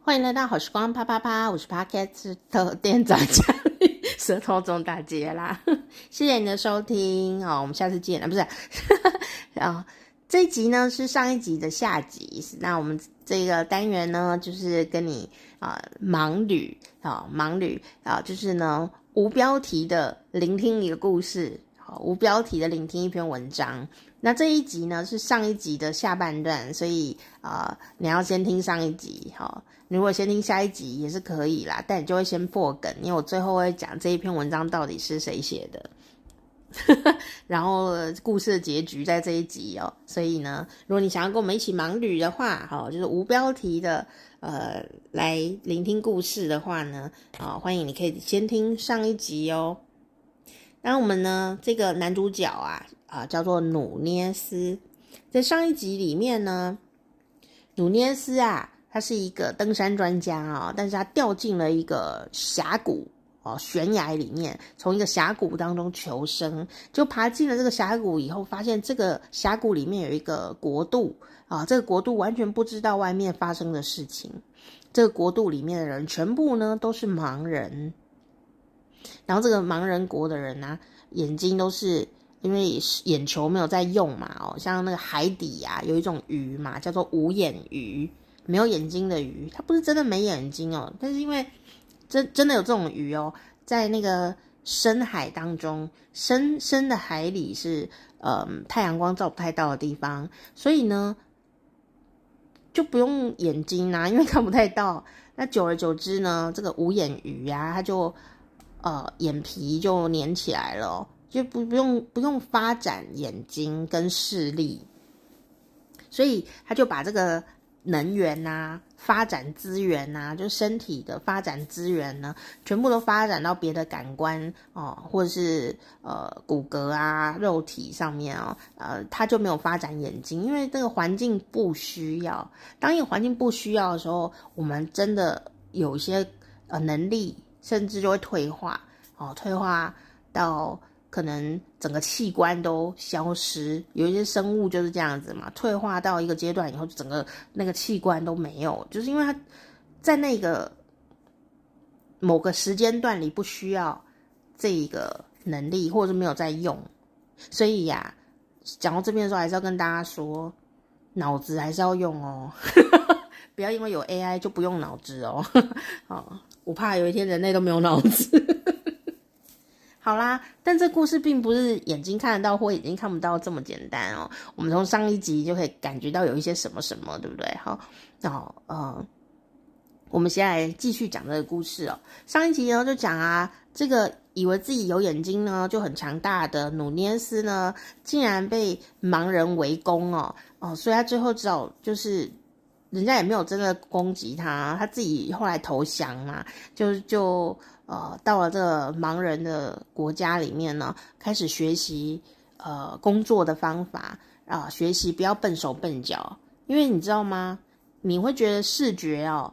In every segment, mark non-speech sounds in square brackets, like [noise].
欢迎来到好时光啪啪啪，我是 Podcast 的店长佳丽，舌头中大结啦，[laughs] 谢谢你的收听哦，我们下次见啊，不是，然 [laughs] 后这一集呢是上一集的下集，那我们这个单元呢就是跟你啊、盲旅啊盲旅啊，就是呢无标题的聆听一个故事，好无标题的聆听一篇文章。那这一集呢是上一集的下半段，所以啊、你要先听上一集哈。如果先听下一集也是可以啦，但你就会先破梗，因为我最后会讲这一篇文章到底是谁写的，[laughs] 然后故事的结局在这一集哦。所以呢，如果你想要跟我们一起盲旅的话，哈，就是无标题的呃来聆听故事的话呢，啊，欢迎你可以先听上一集哦。那我们呢，这个男主角啊。啊，叫做努涅斯，在上一集里面呢，努涅斯啊，他是一个登山专家啊，但是他掉进了一个峡谷哦，悬崖里面，从一个峡谷当中求生，就爬进了这个峡谷以后，发现这个峡谷里面有一个国度啊，这个国度完全不知道外面发生的事情，这个国度里面的人全部呢都是盲人，然后这个盲人国的人呢、眼睛都是。因为眼球没有在用嘛，哦，像那个海底呀，有一种鱼嘛，叫做无眼鱼，没有眼睛的鱼，它不是真的没眼睛哦，但是因为真真的有这种鱼哦，在那个深海当中，深深的海里是呃太阳光照不太到的地方，所以呢就不用眼睛啊，因为看不太到。那久而久之呢，这个无眼鱼呀，它就呃眼皮就粘起来了。就不不用不用发展眼睛跟视力，所以他就把这个能源呐、啊、发展资源呐，就身体的发展资源呢，全部都发展到别的感官哦，或者是呃骨骼啊、肉体上面哦，呃，他就没有发展眼睛，因为这个环境不需要。当一个环境不需要的时候，我们真的有一些呃能力，甚至就会退化哦，退化到。可能整个器官都消失，有一些生物就是这样子嘛，退化到一个阶段以后，整个那个器官都没有，就是因为它在那个某个时间段里不需要这一个能力，或者是没有在用，所以呀，讲到这边的时候，还是要跟大家说，脑子还是要用哦，[laughs] 不要因为有 AI 就不用脑子哦，[laughs] 哦，我怕有一天人类都没有脑子。好啦，但这故事并不是眼睛看得到或眼睛看不到这么简单哦。我们从上一集就可以感觉到有一些什么什么，对不对？好，那，呃，我们先来继续讲这个故事哦。上一集呢就讲啊，这个以为自己有眼睛呢就很强大的努涅斯呢，竟然被盲人围攻哦哦，所以他最后只好就是人家也没有真的攻击他，他自己后来投降嘛，就就。呃，到了这个盲人的国家里面呢，开始学习呃工作的方法啊，学习不要笨手笨脚，因为你知道吗？你会觉得视觉哦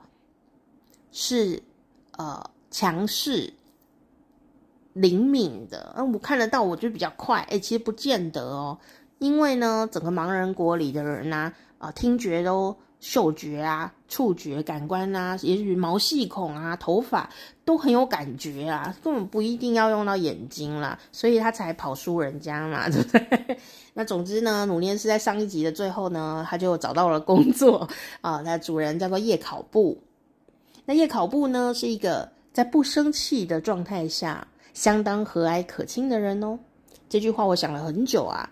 是呃强势、灵敏的，嗯，我看得到，我就比较快。哎，其实不见得哦，因为呢，整个盲人国里的人呢，啊，听觉都。嗅觉啊，触觉感官啊，也许毛细孔啊，头发都很有感觉啊，根本不一定要用到眼睛啦，所以他才跑输人家嘛，[laughs] 对不对？那总之呢，努涅斯在上一集的最后呢，他就找到了工作啊，他主人叫做叶考布。那叶考布呢，是一个在不生气的状态下相当和蔼可亲的人哦。这句话我想了很久啊。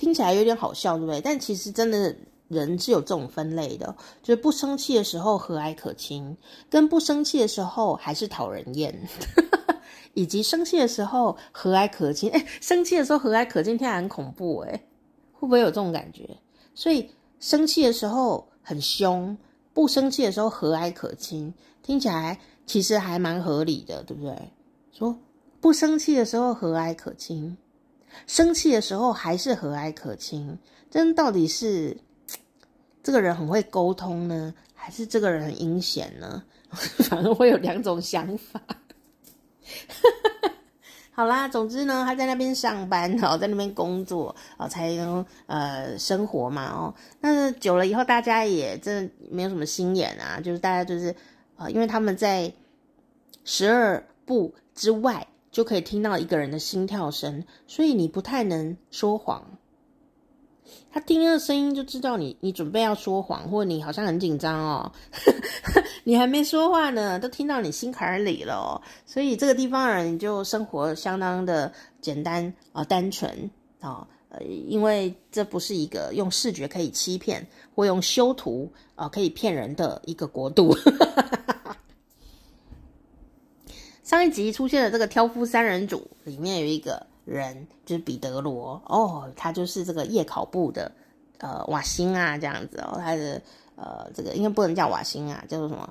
听起来有点好笑，对不对？但其实真的人是有这种分类的，就是不生气的时候和蔼可亲，跟不生气的时候还是讨人厌，[laughs] 以及生气的时候和蔼可亲。哎，生气的时候和蔼可亲，听起来很恐怖，哎，会不会有这种感觉？所以生气的时候很凶，不生气的时候和蔼可亲，听起来其实还蛮合理的，对不对？说不生气的时候和蔼可亲。生气的时候还是和蔼可亲，真到底是 [tsk] 这个人很会沟通呢，还是这个人很阴险呢？[laughs] 反正会有两种想法。[laughs] 好啦，总之呢，他在那边上班，哦，在那边工作，哦，才能呃生活嘛，哦，那久了以后，大家也真的没有什么心眼啊，就是大家就是呃，因为他们在十二步之外就可以听到一个人的心跳声，所以你不太能说谎。他听那个声音就知道你，你准备要说谎，或你好像很紧张哦，[laughs] 你还没说话呢，都听到你心坎里了哦。所以这个地方人就生活相当的简单啊、呃，单纯啊，呃，因为这不是一个用视觉可以欺骗，或用修图啊、可以骗人的一个国度。[laughs] 上一集出现的这个挑夫三人组里面有一个。人就是彼得罗哦，他就是这个夜考部的呃瓦辛啊这样子哦，他的呃这个应该不能叫瓦辛啊，叫做什么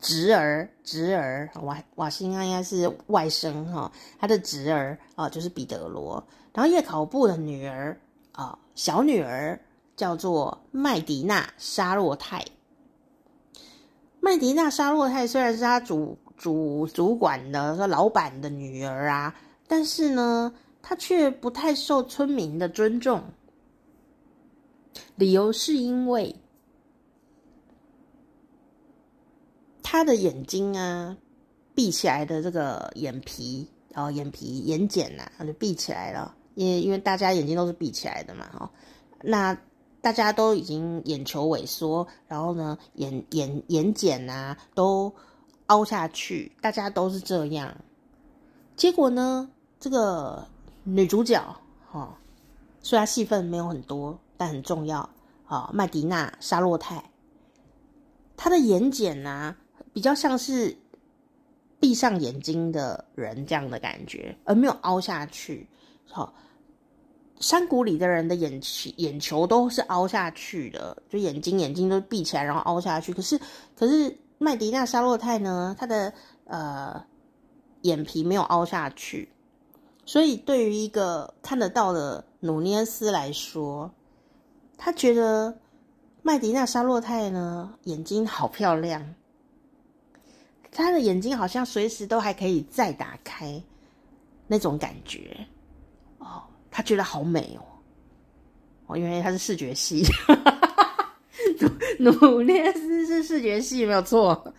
侄儿侄儿瓦瓦辛啊应该是外甥哈、哦，他的侄儿啊、哦、就是彼得罗，然后夜考部的女儿啊、哦、小女儿叫做麦迪娜沙洛泰，麦迪娜沙洛泰虽然是他主主主管的说老板的女儿啊，但是呢。他却不太受村民的尊重，理由是因为他的眼睛啊，闭起来的这个眼皮，然后眼皮眼睑呐，就闭起来了。因为因为大家眼睛都是闭起来的嘛，哈，那大家都已经眼球萎缩，然后呢，眼眼眼睑啊都凹下去，大家都是这样。结果呢，这个。女主角，哈、哦，虽然戏份没有很多，但很重要啊、麦迪娜·沙洛泰，她的眼瞼啊，比较像是闭上眼睛的人这样的感觉，而没有凹下去。好、山谷里的人的眼球眼球都是凹下去的，就眼睛眼睛都闭起来，然后凹下去。可是，可是麦迪娜·沙洛泰呢，她的呃眼皮没有凹下去。所以，对于一个看得到的努涅斯来说，他觉得麦迪娜·沙洛泰呢，眼睛好漂亮，他的眼睛好像随时都还可以再打开那种感觉哦，他觉得好美哦，哦，因为他是视觉系，[laughs] [laughs] 努努涅斯是视觉系没有错，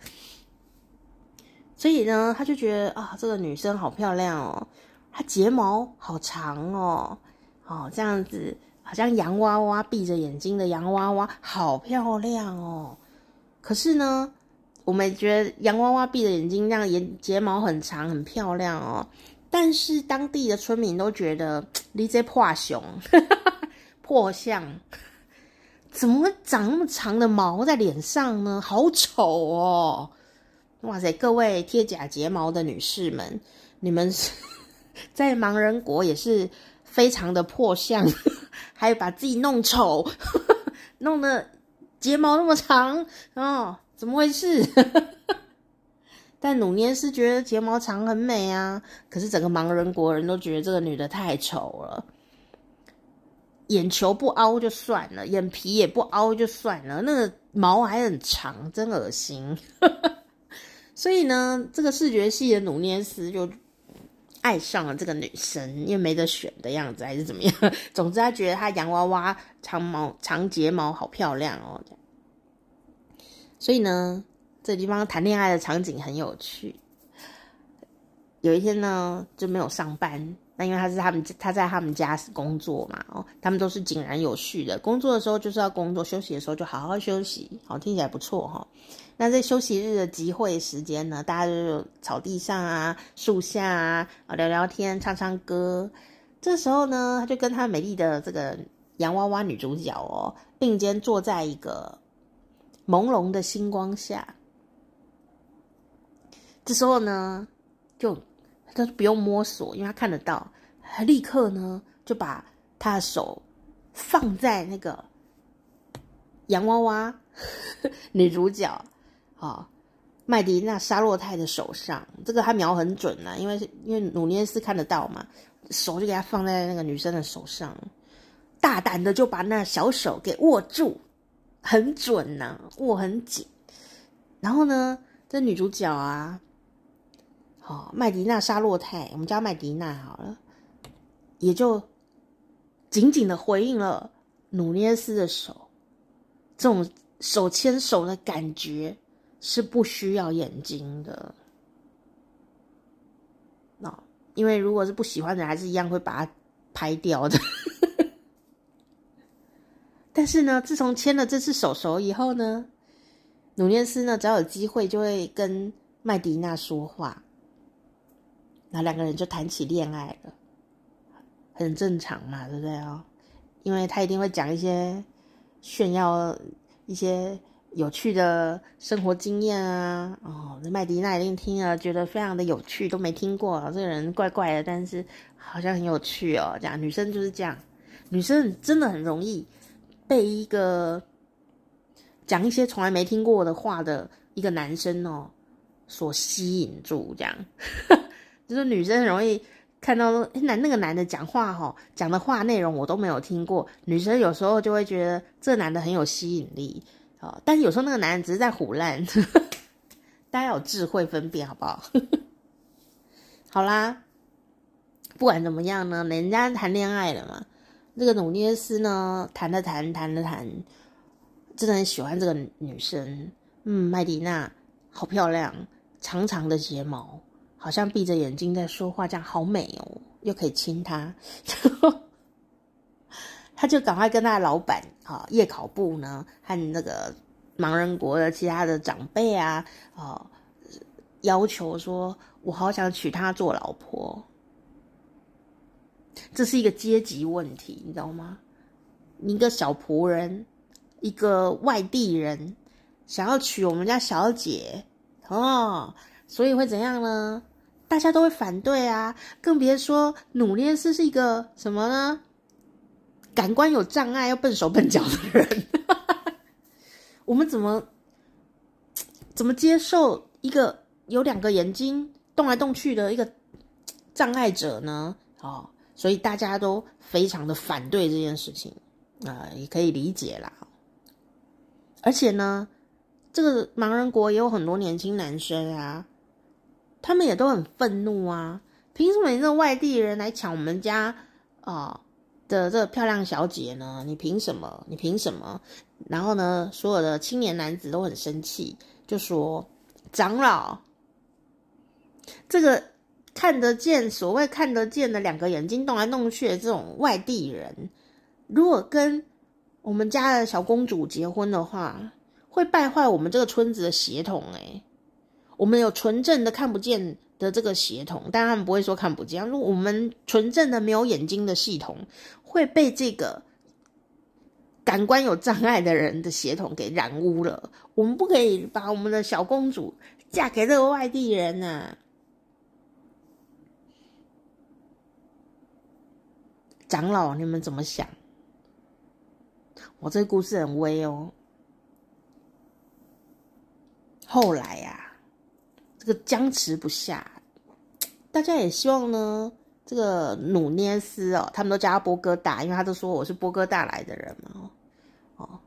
所以呢，他就觉得啊，这个女生好漂亮哦。她睫毛好长哦，哦，这样子好像洋娃娃闭着眼睛的洋娃娃，好漂亮哦。可是呢，我们觉得洋娃娃闭着眼睛，这样眼睫毛很长，很漂亮哦。但是当地的村民都觉得你这破熊，[laughs] 破相，怎么会长那么长的毛在脸上呢？好丑哦！哇塞，各位贴假睫毛的女士们，你们是。[laughs] 在盲人国也是非常的破相，[laughs] 还有把自己弄丑，[laughs] 弄得睫毛那么长哦，怎么回事？但努涅斯觉得睫毛长很美啊，可是整个盲人国人都觉得这个女的太丑了，眼球不凹就算了，眼皮也不凹就算了，那个毛还很长，真恶心。[laughs] 所以呢，这个视觉系的努涅斯就。爱上了这个女生，因为没得选的样子，还是怎么样？[laughs] 总之，他觉得她洋娃娃长毛长睫毛好漂亮哦。所以呢，这地方谈恋爱的场景很有趣。有一天呢，就没有上班。那因为他是他们他在他们家工作嘛，哦，他们都是井然有序的。工作的时候就是要工作，休息的时候就好好休息。好，听起来不错哈。那在休息日的集会时间呢，大家就草地上啊、树下啊聊聊天、唱唱歌。这时候呢，他就跟他美丽的这个洋娃娃女主角哦并肩坐在一个朦胧的星光下。这时候呢，就他不用摸索，因为他看得到，他立刻呢就把他的手放在那个洋娃娃 [laughs] 女主角。啊，麦迪娜·沙洛泰的手上，这个他瞄很准呐、啊，因为因为努涅斯看得到嘛，手就给他放在那个女生的手上，大胆的就把那小手给握住，很准呐、啊，握很紧。然后呢，这女主角啊，哦，麦迪娜·沙洛泰，我们叫麦迪娜好了，也就紧紧的回应了努涅斯的手。这种手牵手的感觉是不需要眼睛的。哦，因为如果是不喜欢的，还是一样会把它拍掉的。但是呢，自从牵了这次手手以后呢，努涅斯呢，只要有机会就会跟麦迪娜说话，那两个人就谈起恋爱了，很正常嘛，对不对哦？因为他一定会讲一些炫耀一些有趣的生活经验啊，哦，麦迪娜一定听了觉得非常的有趣，都没听过，这个人怪怪的，但是好像很有趣哦。这样女生就是这样，女生真的很容易。被一个讲一些从来没听过的话的一个男生哦所吸引住，这样就是女生很容易看到男那个男的讲话哈，讲的话内容我都没有听过，女生有时候就会觉得这男的很有吸引力啊，但是有时候那个男人只是在唬烂，[laughs] 大家有智慧分辨好不好？[laughs] 好啦，不管怎么样呢，人家谈恋爱了嘛。这个努涅斯呢，谈了谈，谈了谈，真的很喜欢这个女生。嗯，麦迪娜好漂亮，长长的睫毛，好像闭着眼睛在说话，这样好美哦，又可以亲她。[laughs] 他就赶快跟他的老板啊，夜考部呢，和那个盲人国的其他的长辈啊，啊，要求说，我好想娶她做老婆。这是一个阶级问题，你知道吗？一个小仆人，一个外地人，想要娶我们家小姐哦，所以会怎样呢？大家都会反对啊，更别说努涅斯是一个什么呢？感官有障碍又笨手笨脚的人，[laughs] 我们怎么怎么接受一个有两个眼睛动来动去的一个障碍者呢？哦。所以大家都非常的反对这件事情啊，呃，也可以理解啦。而且呢，这个盲人国也有很多年轻男生啊，他们也都很愤怒啊！凭什么你这个外地人来抢我们家啊的这漂亮小姐呢？你凭什么？你凭什么？然后呢，所有的青年男子都很生气，就说：“长老，这个。”看得见，所谓看得见的两个眼睛动来动去的这种外地人，如果跟我们家的小公主结婚的话，会败坏我们这个村子的血统。诶，我们有纯正的看不见的这个血统，但他们不会说看不见。如我们纯正的没有眼睛的系统，会被这个感官有障碍的人的血统给染污了。我们不可以把我们的小公主嫁给这个外地人啊！长老，你们怎么想？我这个故事很微哦。后来呀、这个僵持不下，大家也希望呢，这个努涅斯哦，他们都叫他波哥大，因为他都说我是波哥大来的人嘛，哦，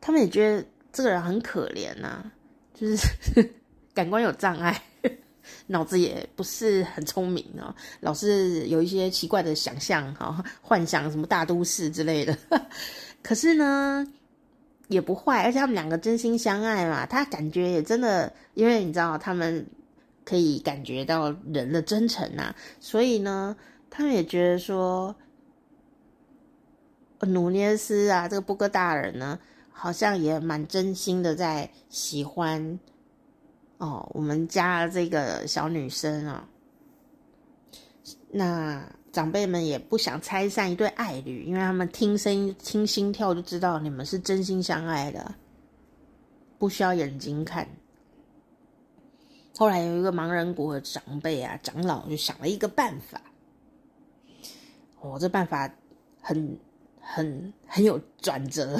他们也觉得这个人很可怜呐、就是 [laughs] 感官有障碍。[laughs] 脑子也不是很聪明哦，老是有一些奇怪的想象哈，幻想什么大都市之类的。[laughs] 可是呢，也不坏，而且他们两个真心相爱嘛。他感觉也真的，因为你知道，他们可以感觉到人的真诚呐，所以呢，他们也觉得说，努涅斯啊，这个波哥大人呢，好像也蛮真心的在喜欢。哦，我们家这个小女生啊，那长辈们也不想拆散一对爱侣，因为他们听声音、听心跳就知道你们是真心相爱的，不需要眼睛看。后来有一个盲人国的长辈啊，长老就想了一个办法，哦，这办法很、很、很有转折。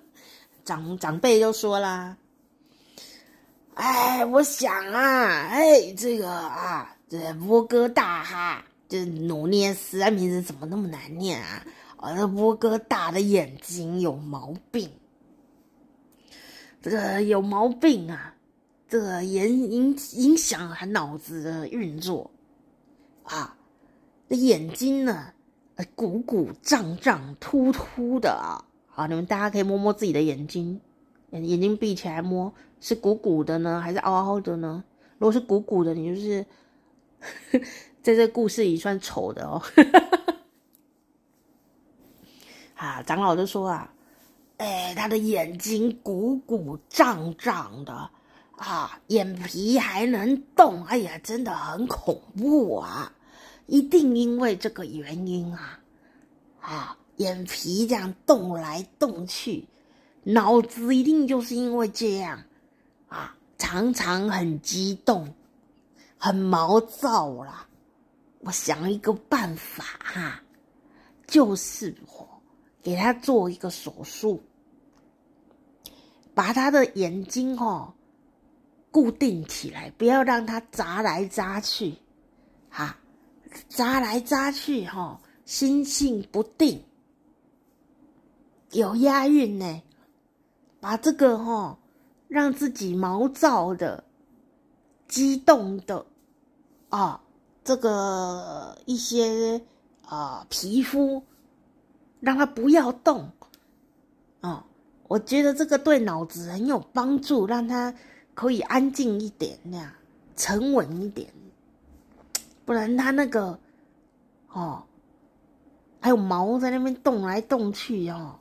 [laughs] 长长辈就说啦。哎，我想啊，哎，这个啊，这波哥大哈，这努涅斯啊，名字怎么那么难念啊？啊，这波哥大的眼睛有毛病，这个有毛病啊，这个影影影响他脑子的运作啊，这眼睛呢，鼓鼓胀胀、突突的啊。好，你们大家可以摸摸自己的眼睛，眼睛闭起来摸，是鼓鼓的呢，还是凹凹的呢？如果是鼓鼓的，你就是在这故事里算丑的哦。[laughs] 啊，长老就说啊，哎，他的眼睛鼓鼓胀胀的啊，眼皮还能动，哎呀，真的很恐怖啊！一定因为这个原因啊，啊，眼皮这样动来动去，脑子一定就是因为这样啊，常常很激动，很毛躁啦。我想一个办法哈、就是我。给他做一个手术，把他的眼睛哦固定起来，不要让他眨来眨去，哈，眨来眨去哈，心性不定，有押韵呢。把这个哈，让自己毛躁的、激动的啊，这个一些啊皮肤。让他不要动，哦，我觉得这个对脑子很有帮助，让他可以安静一点，那样沉稳一点，不然他那个，哦，还有毛在那边动来动去哦，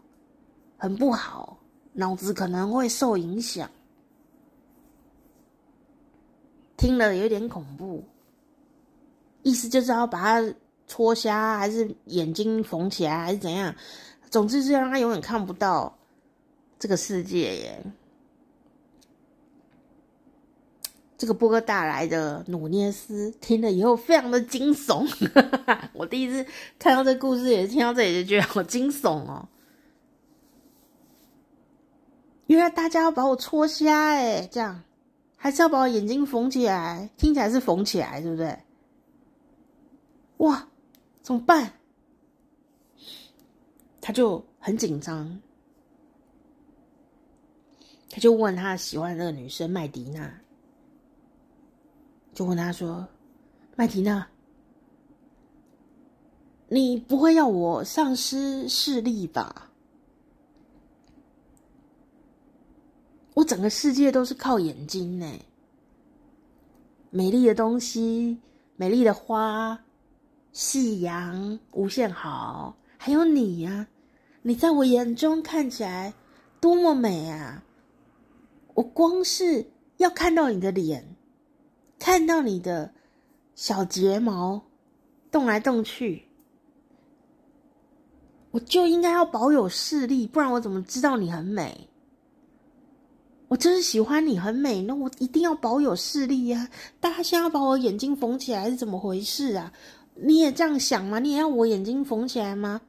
很不好，脑子可能会受影响，听了有点恐怖，意思就是要把他。戳瞎还是眼睛缝起来还是怎样？总之是让他永远看不到这个世界耶。这个波哥大来的努涅斯听了以后非常的惊悚。[laughs] 我第一次看到这故事，也听到这里就觉得好惊悚哦。原来大家要把我戳瞎哎，这样还是要把我眼睛缝起来？听起来是缝起来，对不对？哇！怎么办？他就很紧张，他就问他喜欢的那个女生麦迪娜，就问他说：“麦迪娜，你不会要我丧失视力吧？我整个世界都是靠眼睛呢，美丽的东西，美丽的花。”夕阳无限好，还有你呀、你在我眼中看起来多么美啊！我光是要看到你的脸，看到你的小睫毛动来动去，我就应该要保有视力，不然我怎么知道你很美？我就是喜欢你很美，那我一定要保有视力呀、大家现在要把我眼睛缝起来是怎么回事啊？你也这样想吗？你也要我眼睛缝起来吗？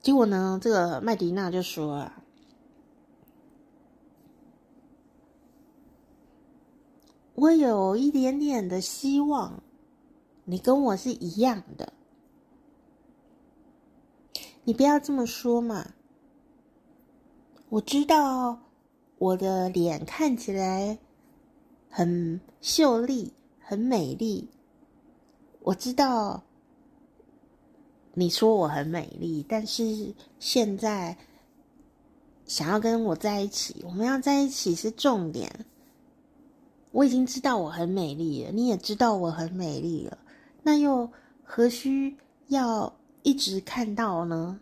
结果呢，这个麦迪娜就说啊：“我有一点点的希望，你跟我是一样的。你不要这么说嘛，我知道我的脸看起来。”很秀丽，很美丽。我知道你说我很美丽，但是现在想要跟我在一起，我们要在一起是重点。我已经知道我很美丽了，你也知道我很美丽了，那又何须要一直看到呢？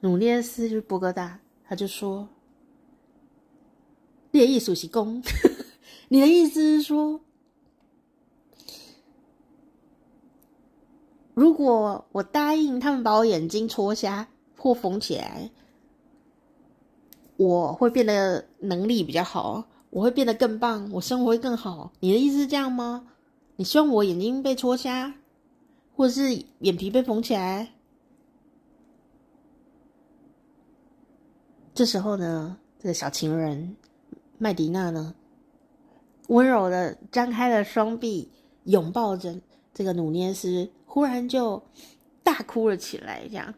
努涅斯就是波哥大。他就说：“你的意思是公，[laughs] 你的意思是说，如果我答应他们把我眼睛戳瞎或缝起来，我会变得能力比较好，我会变得更棒，我生活会更好。你的意思是这样吗？你希望我眼睛被戳瞎，或者是眼皮被缝起来？”这时候呢，这个小情人麦迪娜呢，温柔的张开了双臂，拥抱着这个努涅斯忽然就大哭了起来，这样。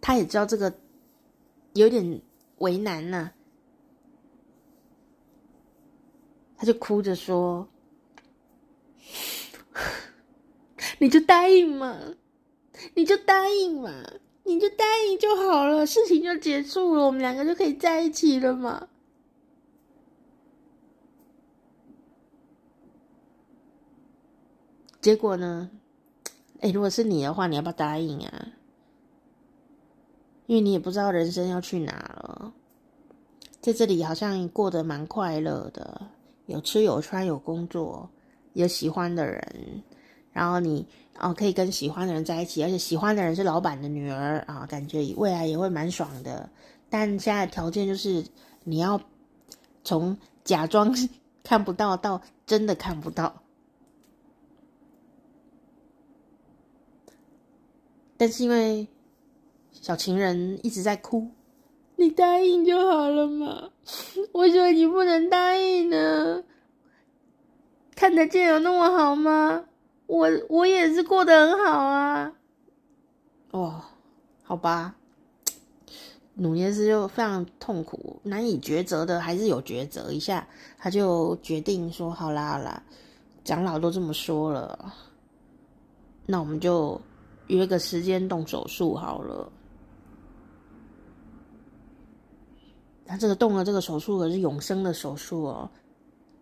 他也知道这个有点为难呐、他就哭着说：“ [laughs] 你就答应嘛，你就答应嘛，你就答应就好了，事情就结束了，我们两个就可以在一起了嘛。”结果呢？哎，如果是你的话，你要不要答应啊？因为你也不知道人生要去哪了，在这里好像过得蛮快乐的，有吃有穿有工作，有喜欢的人，然后你哦可以跟喜欢的人在一起，而且喜欢的人是老板的女儿啊，感觉未来也会蛮爽的。但现在的条件就是你要从假装看不到到真的看不到，但是因为。小情人一直在哭，你答应就好了嘛？为什么你不能答应呢？看得见有那么好吗？我我也是过得很好啊。哦，好吧，努涅斯就非常痛苦，难以抉择的，还是有抉择一下，他就决定说：好啦好啦，长老都这么说了，那我们就约个时间动手术好了。他这个动了这个手术可是永生的手术哦，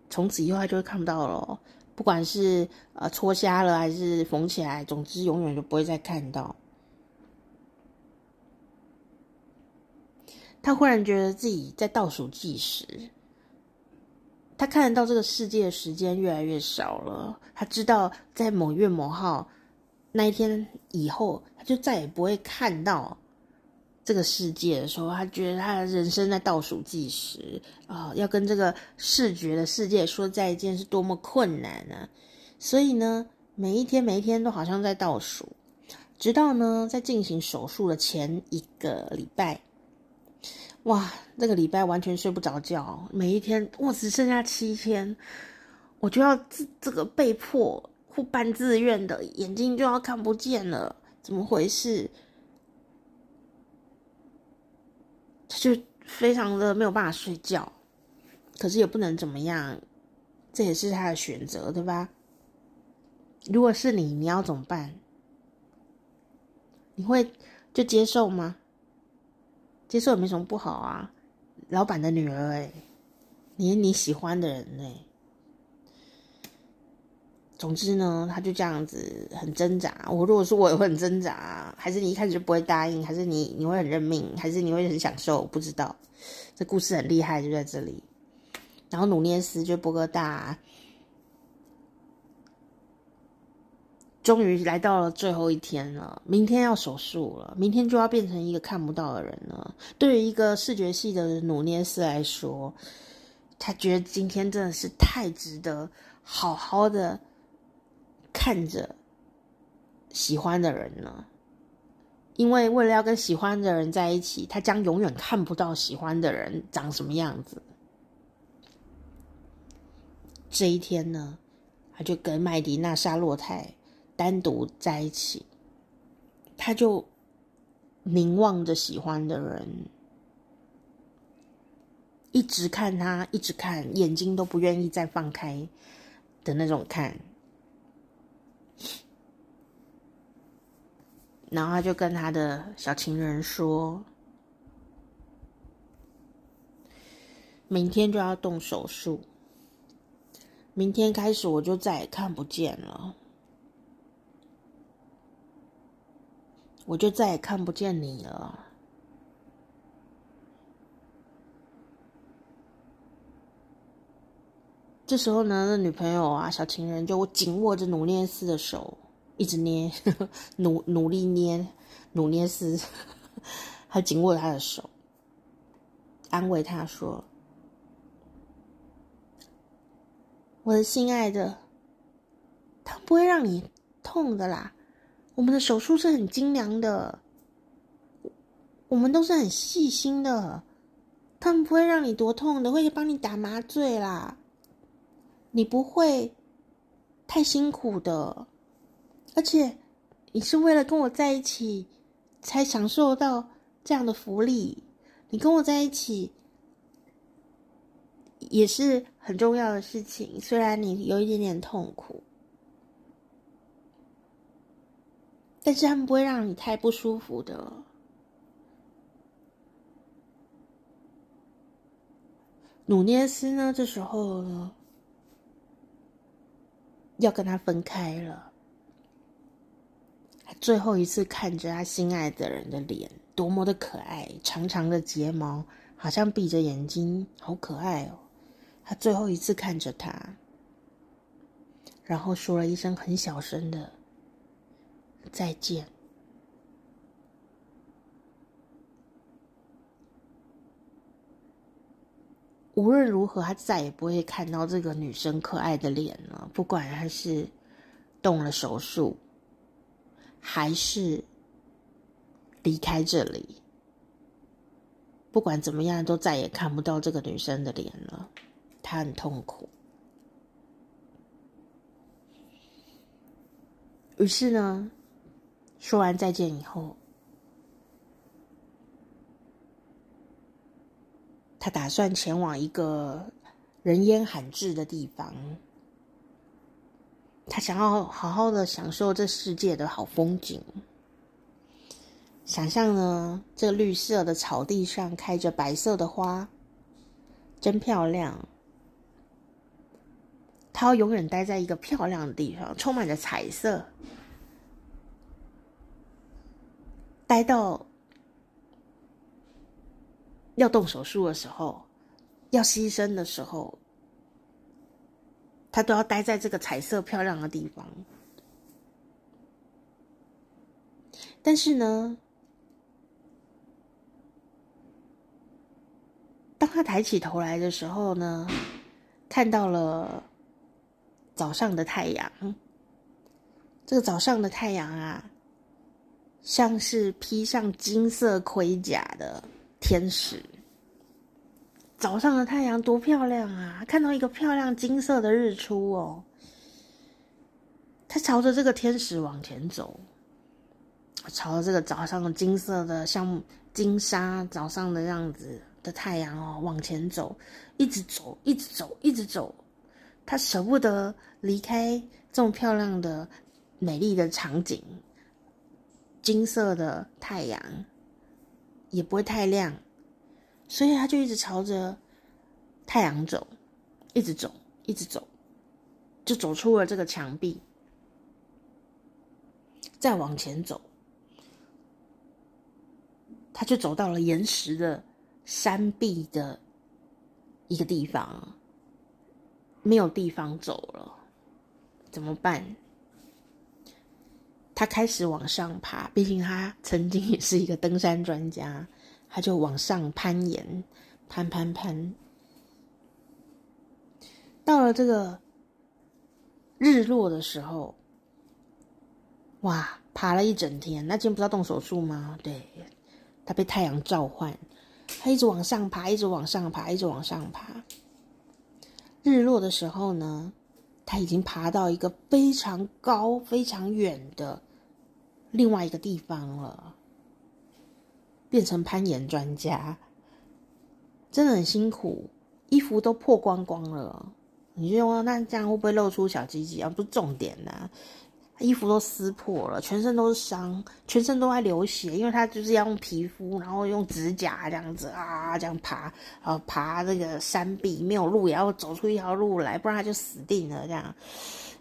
从此以后他就会看不到了，不管是呃戳瞎了还是缝起来，总之永远就不会再看到。他忽然觉得自己在倒数计时，他看得到这个世界的时间越来越少了。他知道在某月某号那一天以后，他就再也不会看到。这个世界的时候，他觉得他的人生在倒数计时啊，要跟这个视觉的世界说再见是多么困难啊！所以呢，每一天每一天都好像在倒数，直到呢，在进行手术的前一个礼拜，哇，这个礼拜完全睡不着觉，每一天我只剩下七天，我就要这这个被迫或半自愿的眼睛就要看不见了，怎么回事？他就非常的没有办法睡觉，可是也不能怎么样，这也是他的选择，对吧？如果是你，你要怎么办？你会就接受吗？接受也没什么不好啊，老板的女儿哎，连你喜欢的人哎。总之呢，他就这样子很挣扎。我如果说我也会很挣扎，还是你一开始就不会答应，还是你你会很认命，还是你会很享受？不知道。这故事很厉害，就在这里。然后努涅斯就波哥大，终于来到了最后一天了。明天要手术了，明天就要变成一个看不到的人了。对于一个视觉系的努涅斯来说，他觉得今天真的是太值得，好好的。看着喜欢的人呢，因为为了要跟喜欢的人在一起，他将永远看不到喜欢的人长什么样子。这一天呢，他就跟麦迪娜·沙洛泰单独在一起，他就凝望着喜欢的人，一直看他，一直看，眼睛都不愿意再放开的那种看。然后他就跟他的小情人说：“明天就要动手术，明天开始我就再也看不见了，我就再也看不见你了。”这时候呢，那女朋友啊，小情人就紧握着努涅斯的手。一直捏，[laughs] 努努力捏，努涅斯，[laughs] 还紧握他的手，安慰他说：“我的心爱的，他不会让你痛的啦。我们的手术是很精良的，我们都是很细心的，他们不会让你多痛的，会帮你打麻醉啦。你不会。”太辛苦的，而且你是为了跟我在一起才享受到这样的福利。你跟我在一起也是很重要的事情，虽然你有一点点痛苦，但是他们不会让你太不舒服的。努涅斯呢，这时候呢，要跟他分开了。最后一次看着他心爱的人的脸，多么的可爱，长长的睫毛，好像闭着眼睛，好可爱哦。他最后一次看着他，然后说了一声很小声的再见。无论如何，他再也不会看到这个女生可爱的脸了。不管他是动了手术，还是离开这里，不管怎么样，都再也看不到这个女生的脸了。他很痛苦。于是呢，说完再见以后。他打算前往一个人烟罕至的地方，他想要好好的享受这世界的好风景。想象呢，这绿色的草地上开着白色的花，真漂亮。他要永远待在一个漂亮的地方，充满着彩色，待到。要动手术的时候，要牺牲的时候，他都要待在这个彩色漂亮的地方。但是呢，当他抬起头来的时候呢，看到了早上的太阳。这个早上的太阳啊，像是披上金色盔甲的。天使，早上的太阳多漂亮啊！看到一个漂亮金色的日出哦。他朝着这个天使往前走，朝着这个早上的金色的像金沙早上的样子的太阳哦往前走，一直走，一直走，一直走。他舍不得离开这么漂亮的、美丽的场景，金色的太阳。也不会太亮，所以他就一直朝着太阳走，一直走，一直走，就走出了这个墙壁，再往前走，他就走到了岩石的山壁的一个地方，没有地方走了，怎么办？他开始往上爬，毕竟他曾经也是一个登山专家，他就往上攀岩，攀攀攀。到了这个日落的时候，哇，爬了一整天。那今天不是要动手术吗？对，他被太阳召唤，他一直往上爬，一直往上爬，一直往上爬。日落的时候呢，他已经爬到一个非常高、非常远的。另外一个地方了，变成攀岩专家，真的很辛苦，衣服都破光光了。你就说那这样会不会露出小鸡鸡啊？不是重点呐、啊，衣服都撕破了，全身都是伤，全身都在流血，因为他就是要用皮肤，然后用指甲这样子啊，这样爬，呃，爬这个山壁，没有路也要走出一条路来，不然他就死定了这样。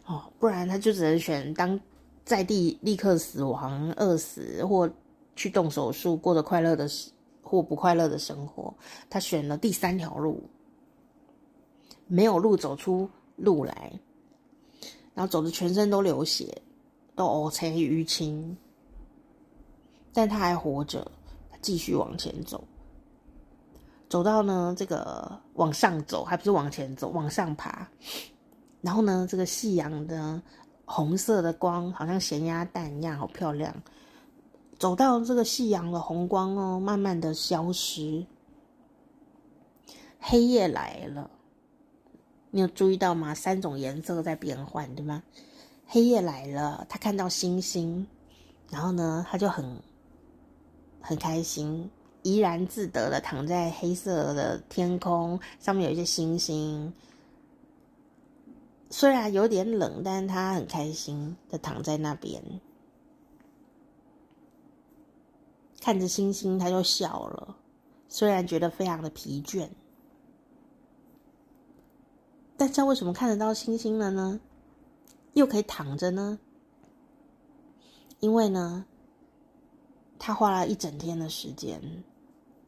哦，不然他就只能选当。在地立刻死亡、饿死，或去动手术，过着快乐的或不快乐的生活。他选了第三条路，没有路走出路来，然后走的全身都流血，都瘀青淤青，但他还活着，他继续往前走，走到呢这个往上走，还不是往前走，往上爬，然后呢这个夕阳的。红色的光好像咸鸭蛋一样，好漂亮。走到这个夕阳的红光哦，慢慢的消失，黑夜来了。你有注意到吗？三种颜色在变换，对吗？黑夜来了，他看到星星，然后呢，他就很很开心，怡然自得的躺在黑色的天空上面，有一些星星。虽然有点冷，但是他很开心的躺在那边，看着星星，他就笑了。虽然觉得非常的疲倦，但是为什么看得到星星了呢？又可以躺着呢？因为呢，他花了一整天的时间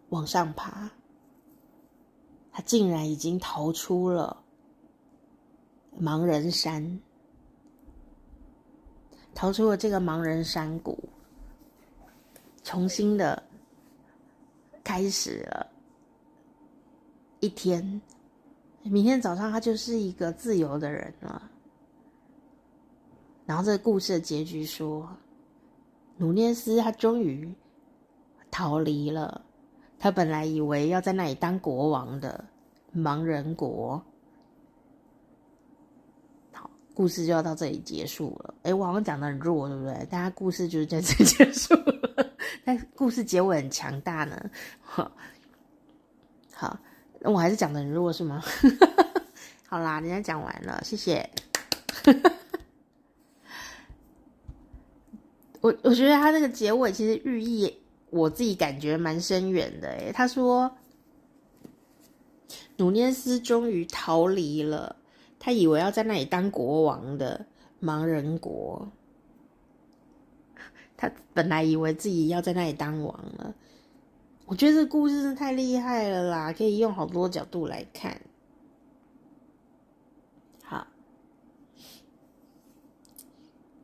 往上爬，他竟然已经逃出了盲人山，逃出了这个盲人山谷，重新的开始了一天。明天早上，他就是一个自由的人了。然后这个故事的结局说，努涅斯他终于逃离了他本来以为要在那里当国王的盲人国。好，故事就要到这里结束了。哎，我好像讲的很弱，对不对？大家故事就是在这结束了，但故事结尾很强大呢。好，好，那我还是讲的很弱是吗？[laughs] 好啦，人家讲完了，谢谢。[laughs] 我我觉得他那个结尾其实寓意，我自己感觉蛮深远的。诶，他说，努涅斯终于逃离了他以为要在那里当国王的盲人国。他本来以为自己要在那里当王了。我觉得这故事真的太厉害了啦，可以用好多角度来看。好，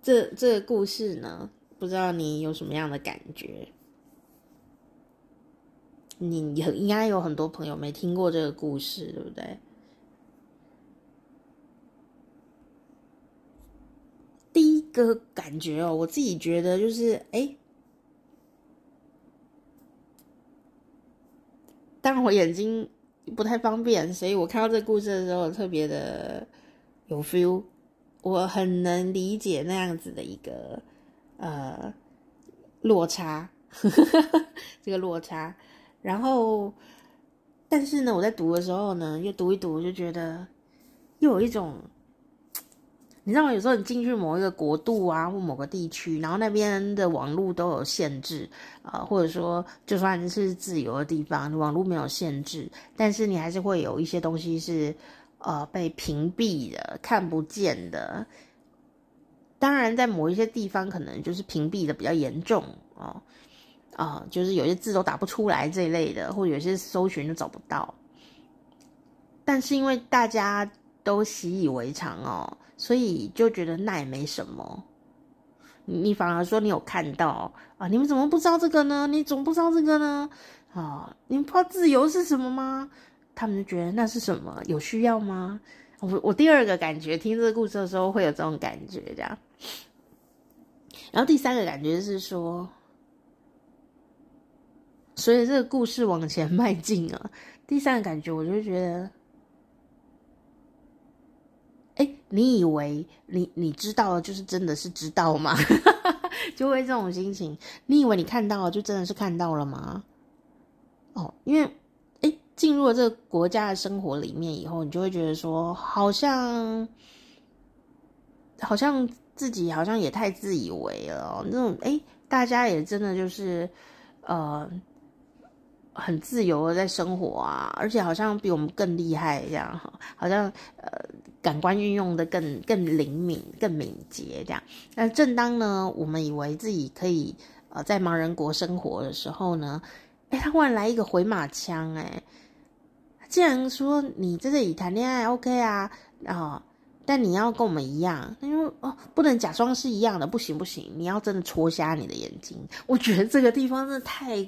这这个故事呢，不知道你有什么样的感觉？你有应该有很多朋友没听过这个故事，对不对？第一个感觉哦，我自己觉得就是，哎，当然我眼睛不太方便，所以我看到这个故事的时候特别的有 feel，我很能理解那样子的一个。呃，落差，[laughs] 这个落差，然后，但是呢，我在读的时候呢，又读一读，就觉得又有一种，你知道？有时候你进去某一个国度啊，或某个地区，然后那边的网络都有限制啊，或者说就算是自由的地方，网络没有限制，但是你还是会有一些东西是呃被屏蔽的，看不见的。当然，在某一些地方，可能就是屏蔽的比较严重哦，啊、就是有些字都打不出来这一类的，或者有些搜寻都找不到。但是因为大家都习以为常哦，所以就觉得那也没什么。你反而说你有看到啊？你们怎么不知道这个呢？你怎么不知道这个呢？啊，你们不知道自由是什么吗？他们就觉得那是什么？有需要吗？我我第二个感觉，听这个故事的时候会有这种感觉，这样。然后第三个感觉是说，随着这个故事往前迈进啊，第三个感觉我就觉得，哎，你以为你你知道了，就是真的是知道吗？[laughs] 就会这种心情。你以为你看到了，就真的是看到了吗？哦，因为。进入了这个国家的生活里面以后，你就会觉得说，好像，好像自己好像也太自以为了那种。哎，大家也真的就是，呃，很自由的在生活啊，而且好像比我们更厉害这样，好像呃，感官运用的更更灵敏、更敏捷这样。那正当呢，我们以为自己可以呃在盲人国生活的时候呢，哎，他忽然来一个回马枪，哎。既然说你在这里谈恋爱 OK 啊，然后但你要跟我们一样，因为哦不能假装是一样的，不行不行，你要真的戳瞎你的眼睛。我觉得这个地方真的太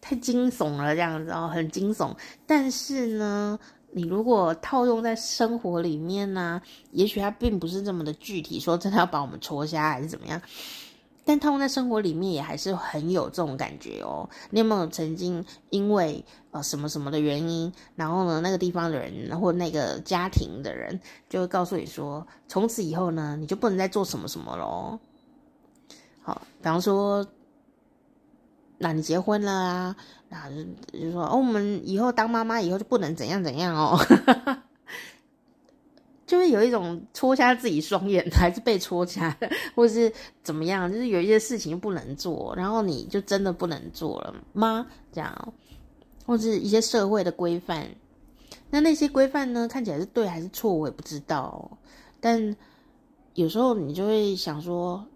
太惊悚了，这样子哦，很惊悚。但是呢，你如果套用在生活里面呢，也许它并不是这么的具体，说真的要把我们戳瞎还是怎么样。但他们在生活里面也还是很有这种感觉哦。你有没有曾经因为呃什么什么的原因，然后呢，那个地方的人或那个家庭的人就会告诉你说，从此以后呢，你就不能再做什么什么喽？好，比方说，那你结婚了啊，那就就说哦，我们以后当妈妈以后就不能怎样怎样哦。就会有一种戳瞎自己双眼，[laughs] 还是被戳瞎，[laughs] 或者是怎么样？就是有一些事情不能做，然后你就真的不能做了吗？这样，或者是一些社会的规范，那那些规范呢，看起来是对还是错，我也不知道。但有时候你就会想说，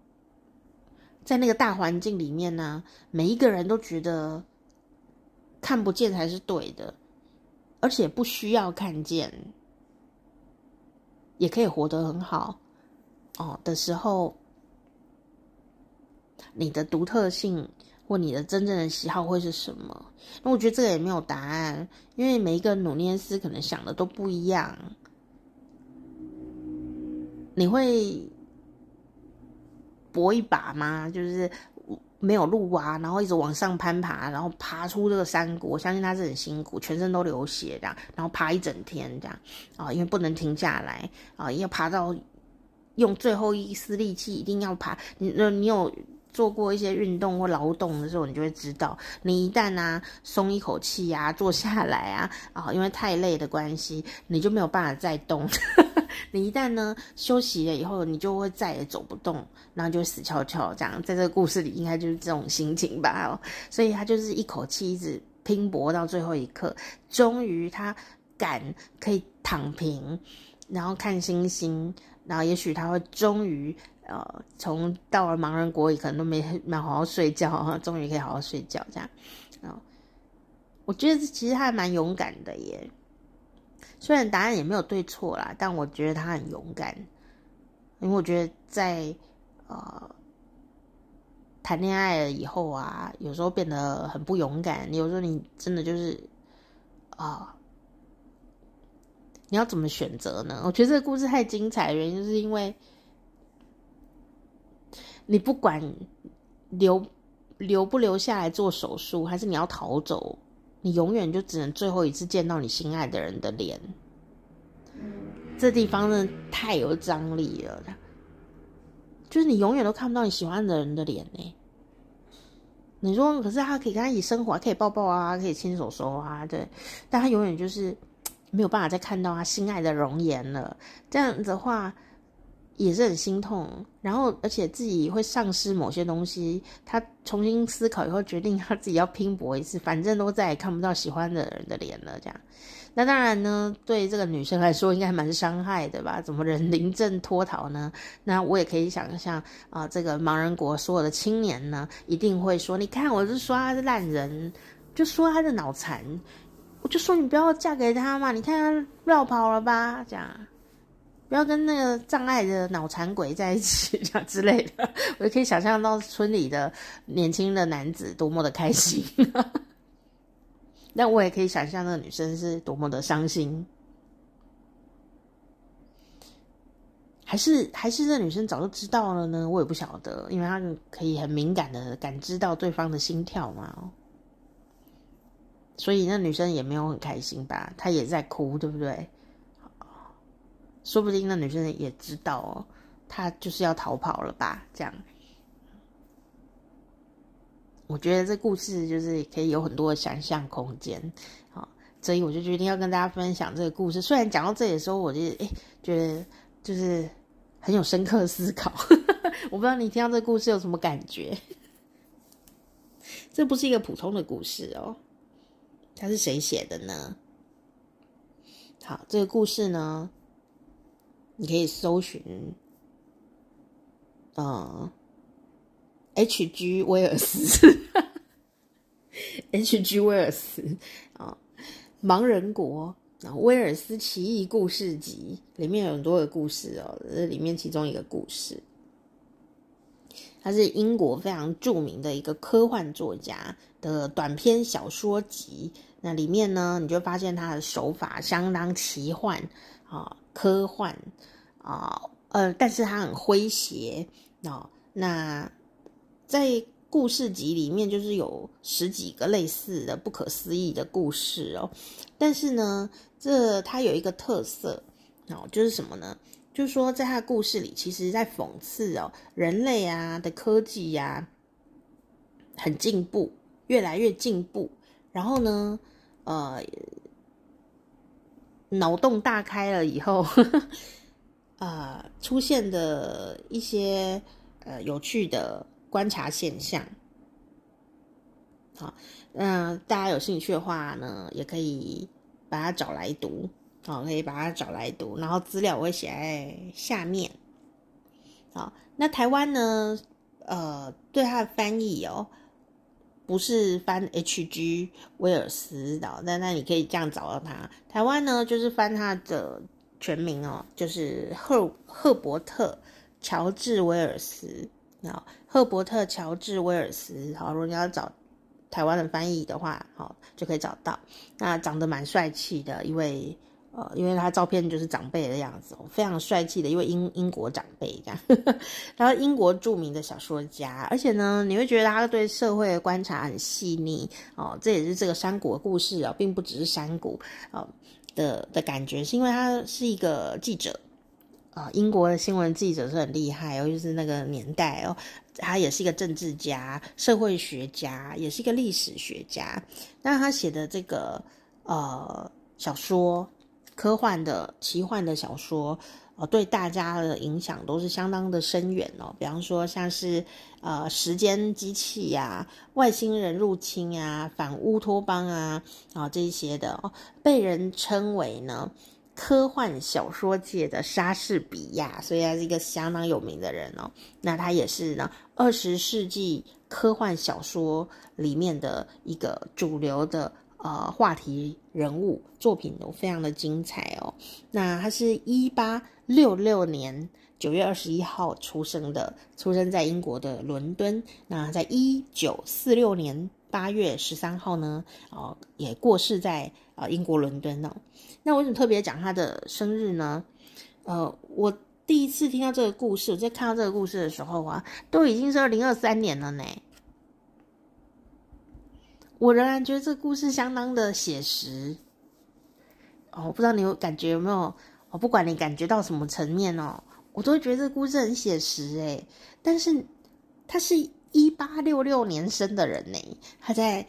在那个大环境里面呢，每一个人都觉得看不见才是对的，而且不需要看见。也可以活得很好哦的时候，你的独特性或你的真正的喜好会是什么？那我觉得这个也没有答案，因为每一个努涅斯可能想的都不一样。你会搏一把吗？就是。没有路啊，然后一直往上攀爬，然后爬出这个山谷。我相信他是很辛苦，全身都流血这样，然后爬一整天这样啊，因为不能停下来啊，要爬到用最后一丝力气，一定要爬。你那你有做过一些运动或劳动的时候，你就会知道，你一旦啊松一口气啊，坐下来啊啊，[laughs] 因为太累的关系，你就没有办法再动。[laughs] 你一旦呢休息了以后，你就会再也走不动，然后就死翘翘这样。在这个故事里，应该就是这种心情吧。所以他就是一口气一直拼搏到最后一刻，终于他敢可以躺平，然后看星星，然后也许他会终于呃，从到了盲人国里可能都没没好好睡觉哈，[laughs] 终于可以好好睡觉这样。啊，我觉得其实他还蛮勇敢的耶。虽然答案也没有对错啦，但我觉得他很勇敢，因为我觉得在呃谈恋爱了以后啊，有时候变得很不勇敢。有时候你真的就是啊、你要怎么选择呢？我觉得这个故事太精彩，原因就是因为你不管留留不留下来做手术，还是你要逃走。你永远就只能最后一次见到你心爱的人的脸，这地方真的太有张力了。就是你永远都看不到你喜欢的人的脸呢。你说，可是他可以跟他一起生活，可以抱抱啊，可以牵手手啊，对。但他永远就是没有办法再看到他心爱的容颜了。这样子的话。也是很心痛，然后而且自己会丧失某些东西。他重新思考以后，决定他自己要拼搏一次，反正都再也看不到喜欢的人的脸了。这样，那当然呢，对这个女生来说应该蛮伤害的吧？怎么人临阵脱逃呢？那我也可以想象啊、这个盲人国所有的青年呢，一定会说：“你看，我是说他是烂人，就说他是脑残，我就说你不要嫁给他嘛，你看他绕跑了吧？”这样。不要跟那个障碍的脑残鬼在一起，这样之类的，我就可以想象到村里的年轻的男子多么的开心，[laughs] 但我也可以想象那个女生是多么的伤心，还是还是这女生早就知道了呢？我也不晓得，因为她可以很敏感的感知到对方的心跳嘛，所以那女生也没有很开心吧？她也在哭，对不对？说不定那女生也知道哦，她就是要逃跑了吧？这样，我觉得这故事就是可以有很多的想象空间，好，所以我就决定要跟大家分享这个故事。虽然讲到这里的时候，我就诶觉得就是很有深刻思考，[laughs] 我不知道你听到这个故事有什么感觉？这不是一个普通的故事哦，它是谁写的呢？好，这个故事呢，你可以搜寻，呃，H.G. 威尔斯，H.G. 威尔斯啊，盲人国啊，威尔斯奇异故事集里面有很多的故事哦，这里面其中一个故事，他是英国非常著名的一个科幻作家的短篇小说集，那里面呢，你就发现他的手法相当奇幻啊。科幻啊，呃，但是它很诙谐哦。那在故事集里面，就是有十几个类似的不可思议的故事哦。但是呢，这它有一个特色哦，就是什么呢？就是说，在他的故事里，其实在讽刺哦，人类啊的科技呀、很进步，越来越进步。然后呢，呃，脑洞大开了以后，[laughs] 呃，出现的一些呃有趣的观察现象。好，那大家有兴趣的话呢，也可以把它找来读。好，可以把它找来读，然后资料我会写在下面。好，那台湾呢？呃，对它的翻译哦，不是翻 H.G. 威尔斯的，那那你可以这样找到他。台湾呢，就是翻他的全名哦，就是赫赫伯特乔治威尔斯。好，赫伯特乔治威尔斯。好，如果你要找台湾的翻译的话，好，就可以找到。那长得蛮帅气的一位。呃，因为他照片就是长辈的样子，非常帅气的一位英英国长辈这样呵呵，[laughs] 然后英国著名的小说家，而且呢，你会觉得他对社会的观察很细腻哦，这也是这个山谷的故事啊、哦，并不只是山谷啊、哦、的的感觉，是因为他是一个记者啊、英国的新闻记者是很厉害哦，就是那个年代哦，他也是一个政治家、社会学家，也是一个历史学家，那他写的这个呃小说。科幻的、奇幻的小说，呃，对大家的影响都是相当的深远哦。比方说，像是呃，时间机器呀、外星人入侵呀、反乌托邦啊，啊这些的哦，被人称为呢科幻小说界的莎士比亚，所以他是一个相当有名的人哦。那他也是呢二十世纪科幻小说里面的一个主流的。呃，话题人物作品都非常的精彩哦。那他是一八六六年九月二十一号出生的，出生在英国的伦敦。那在一九四六年八月十三号呢，哦，也过世在啊、呃、英国伦敦哦。那为什么特别讲他的生日呢？呃，我第一次听到这个故事，我在看到这个故事的时候啊，都已经是二零二三年了呢。我仍然觉得这故事相当的写实哦，我不知道你有感觉有没有？我不管你感觉到什么层面哦，我都会觉得这故事很写实诶。但是他是一八六六年生的人呢，他在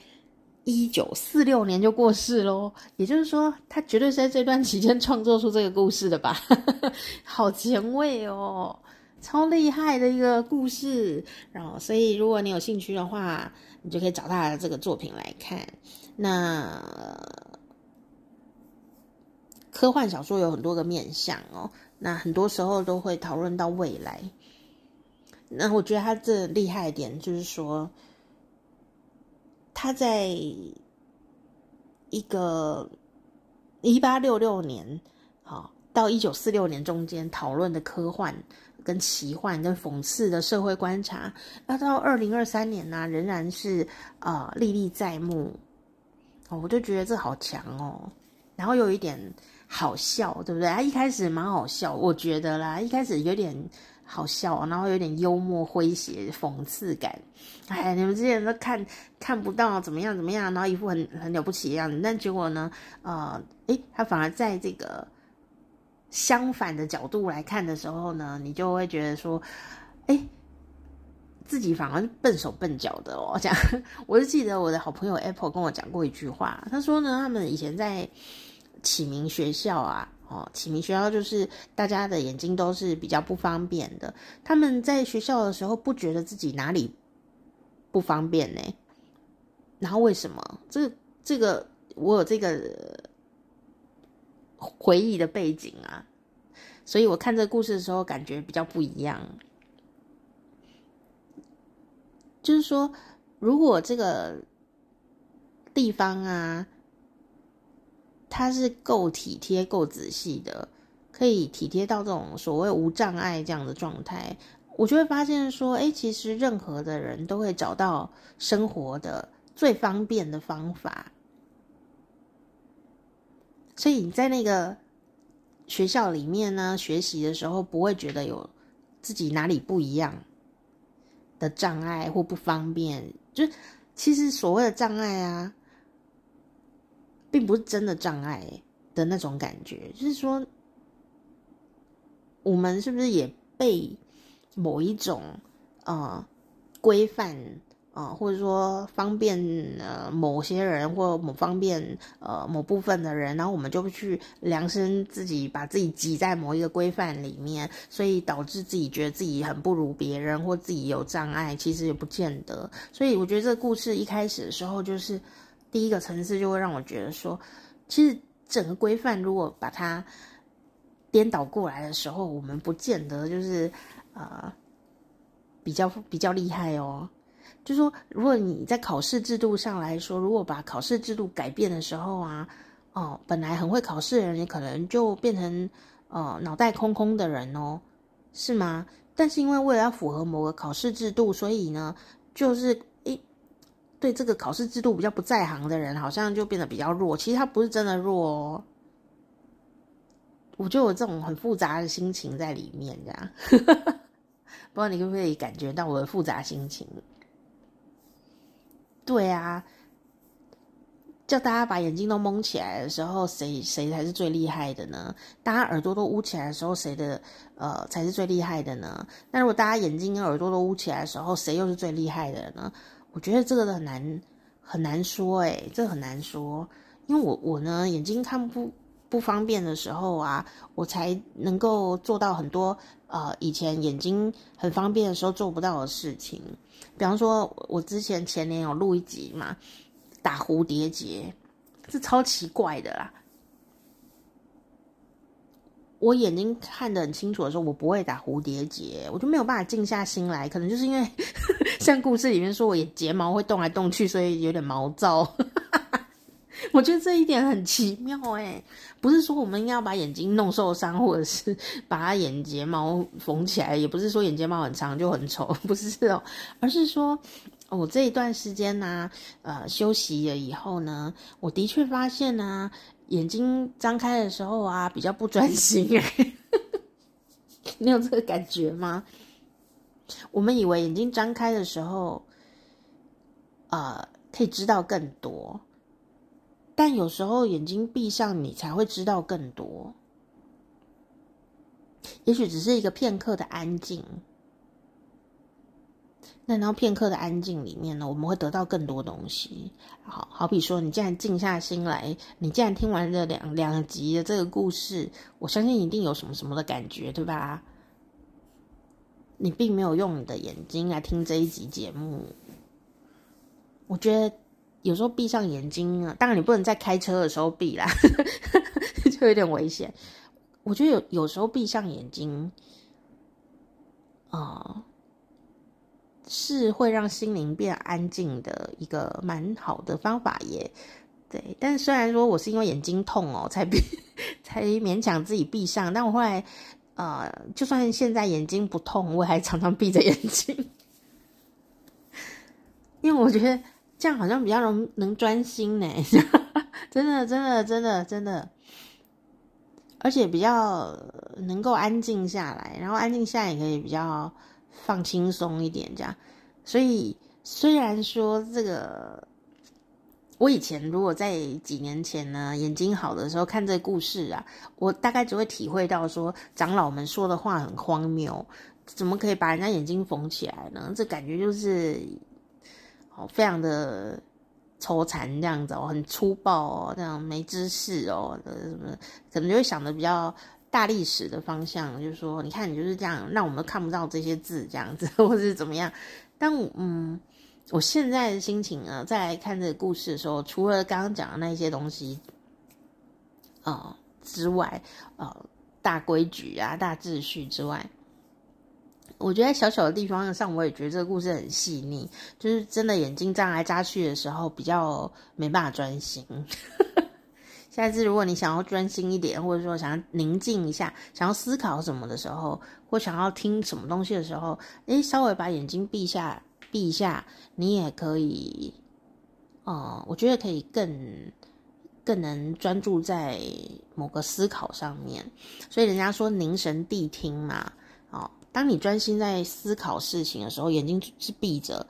一九四六年就过世喽。也就是说，他绝对是在这段期间创作出这个故事的吧？[laughs] 好前卫哦，超厉害的一个故事。然后，所以如果你有兴趣的话，你就可以找他的这个作品来看。那科幻小说有很多个面向哦，那很多时候都会讨论到未来。那我觉得他这厉害一点就是说，他在一个一八六六年好到一九四六年中间讨论的科幻。跟奇幻、跟讽刺的社会观察，那到二零二三年呢、仍然是呃历历在目。哦，我就觉得这好强哦，然后又有一点好笑，对不对？他一开始蛮好笑，我觉得啦，一开始有点好笑，然后有点幽默、诙谐、讽刺感。哎，你们之前都看看不到怎么样怎么样，然后一副很很了不起的样子，但结果呢，呃，诶，他反而在这个。相反的角度来看的时候呢，你就会觉得说，哎，自己反而笨手笨脚的哦。[laughs] 这样，我就记得我的好朋友 Apple 跟我讲过一句话，他说呢，他们以前在启明学校啊，哦，启明学校就是大家的眼睛都是比较不方便的，他们在学校的时候不觉得自己哪里不方便呢？然后为什么？这这个我有这个。回忆的背景啊，所以我看这个故事的时候感觉比较不一样。就是说，如果这个地方啊，它是够体贴、够仔细的，可以体贴到这种所谓无障碍这样的状态，我就会发现说，哎，其实任何的人都会找到生活的最方便的方法。所以你在那个学校里面呢，学习的时候不会觉得有自己哪里不一样，的障碍或不方便，就其实所谓的障碍啊，并不是真的障碍的那种感觉，就是说，我们是不是也被某一种呃规范？啊，或者说方便呃某些人或某方便呃某部分的人，然后我们就去量身自己把自己挤在某一个规范里面，所以导致自己觉得自己很不如别人，或自己有障碍，其实也不见得。所以我觉得这个故事一开始的时候，就是第一个层次就会让我觉得说，其实整个规范如果把它颠倒过来的时候，我们不见得就是呃比较比较厉害哦。就是说，如果你在考试制度上来说，如果把考试制度改变的时候啊，哦，本来很会考试的人，你可能就变成呃脑袋空空的人哦，是吗？但是因为为了要符合某个考试制度，所以呢，就是诶，对这个考试制度比较不在行的人，好像就变得比较弱。其实他不是真的弱哦，我就有这种很复杂的心情在里面，这样，[laughs] 不知道你可不可以感觉到我的复杂心情？对啊，叫大家把眼睛都蒙起来的时候，谁谁才是最厉害的呢？大家耳朵都捂起来的时候，谁的呃才是最厉害的呢？那如果大家眼睛跟耳朵都捂起来的时候，谁又是最厉害的呢？我觉得这个很难很难说，诶，这個很难说，因为我我呢眼睛看不不方便的时候啊，我才能够做到很多呃以前眼睛很方便的时候做不到的事情。比方说，我之前前年有录一集嘛，打蝴蝶结，是超奇怪的啦。我眼睛看得很清楚的时候，我不会打蝴蝶结，我就没有办法静下心来。可能就是因为 [laughs] 像故事里面说，我眼睫毛会动来动去，所以有点毛躁。我觉得这一点很奇妙诶，不是说我们要把眼睛弄受伤，或者是把它眼睫毛缝起来，也不是说眼睫毛很长就很丑，不是哦，而是说我这一段时间呢，呃，休息了以后呢，我的确发现呢，眼睛张开的时候啊，比较不专心诶，[laughs] 你有这个感觉吗？我们以为眼睛张开的时候，呃，可以知道更多。但有时候眼睛闭上，你才会知道更多。也许只是一个片刻的安静。那然后片刻的安静里面呢，我们会得到更多东西。好，好比说，你既然静下心来，你既然听完这两两集的这个故事，我相信一定有什么什么的感觉，对吧？你并没有用你的眼睛来听这一集节目，我觉得。有时候闭上眼睛啊，当然你不能在开车的时候闭啦，[laughs] 就有点危险。我觉得有有时候闭上眼睛，啊、是会让心灵变安静的一个蛮好的方法耶。对，但虽然说我是因为眼睛痛哦，才闭，[laughs] 才勉强自己闭上，但我后来，呃，就算现在眼睛不痛，我还常常闭着眼睛，[laughs] 因为我觉得。这样好像比较容能专心呢，[laughs] 真的真的真的真的，而且比较能够安静下来，然后安静下来也可以比较放轻松一点，这样。所以虽然说这个，我以前如果在几年前呢，眼睛好的时候看这个故事啊，我大概只会体会到说长老们说的话很荒谬，怎么可以把人家眼睛缝起来呢？这感觉就是。非常的抽残这样子哦，很粗暴哦，这样没知识哦，什么可能就会想的比较大历史的方向，就是说，你看你就是这样，让我们都看不到这些字这样子，[laughs] 或是怎么样。但嗯，我现在的心情呢，再来看这个故事的时候，除了刚刚讲的那些东西啊、之外，呃，大规矩啊、大秩序之外。我觉得小小的地方上，我也觉得这个故事很细腻，就是真的眼睛眨来眨去的时候，比较没办法专心。[laughs] 下次如果你想要专心一点，或者说想要宁静一下，想要思考什么的时候，或想要听什么东西的时候，诶，稍微把眼睛闭下，闭一下，你也可以，哦、我觉得可以更更能专注在某个思考上面。所以人家说凝神谛听嘛，哦。当你专心在思考事情的时候，眼睛是闭着，